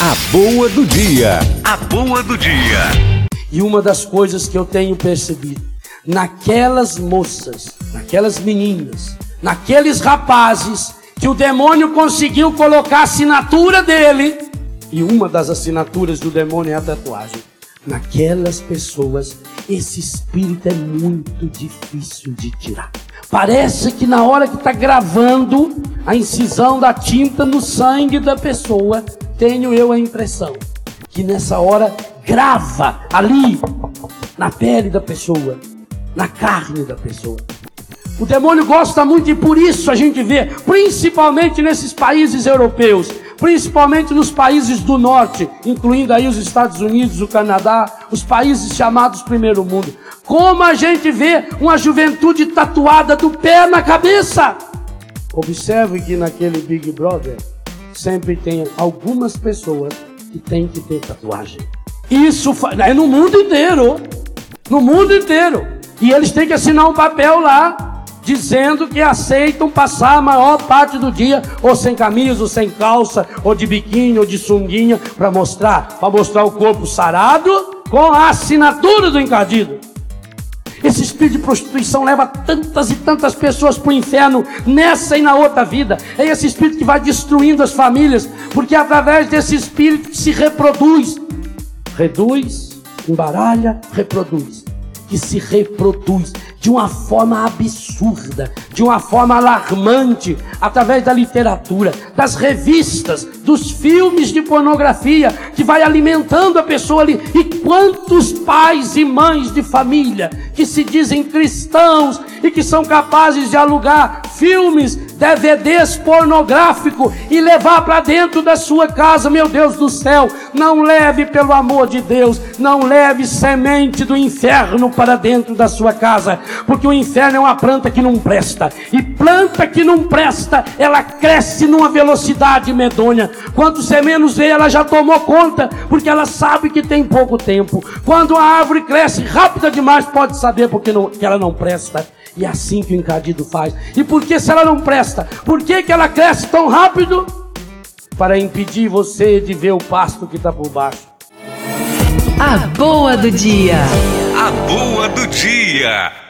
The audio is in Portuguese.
A boa do dia. A boa do dia. E uma das coisas que eu tenho percebido, naquelas moças, naquelas meninas, naqueles rapazes, que o demônio conseguiu colocar a assinatura dele, e uma das assinaturas do demônio é a tatuagem. Naquelas pessoas, esse espírito é muito difícil de tirar. Parece que na hora que está gravando a incisão da tinta no sangue da pessoa, tenho eu a impressão que nessa hora grava ali na pele da pessoa, na carne da pessoa. O demônio gosta muito e por isso a gente vê, principalmente nesses países europeus, principalmente nos países do norte, incluindo aí os Estados Unidos, o Canadá, os países chamados primeiro mundo. Como a gente vê uma juventude tatuada do pé na cabeça. Observe que naquele Big Brother sempre tem algumas pessoas que têm que ter tatuagem. Isso é no mundo inteiro. No mundo inteiro. E eles têm que assinar um papel lá dizendo que aceitam passar a maior parte do dia ou sem camisa, ou sem calça, ou de biquíni, ou de sunguinha, para mostrar, para mostrar o corpo sarado com a assinatura do encadido. Esse espírito de prostituição leva tantas e tantas pessoas para o inferno nessa e na outra vida. É esse espírito que vai destruindo as famílias, porque é através desse espírito que se reproduz. Reduz, embaralha, reproduz. Que se reproduz de uma forma absurda, de uma forma alarmante, através da literatura, das revistas, dos filmes de pornografia, que vai alimentando a pessoa ali. E quantos pais e mães de família que se dizem cristãos e que são capazes de alugar filmes, DVDs pornográficos e levar para dentro da sua casa, meu Deus do céu, não leve pelo amor de Deus, não leve semente do inferno para dentro da sua casa, porque o inferno é uma planta que não presta, e planta que não presta, ela cresce numa velocidade medonha. Quando você menos vê, ela já tomou conta, porque ela sabe que tem pouco tempo. Quando a árvore cresce rápida demais, pode saber porque não, que ela não presta. E é assim que o encadido faz. E por que se ela não presta? Por que, que ela cresce tão rápido? Para impedir você de ver o pasto que está por baixo. A boa do dia. A boa do dia.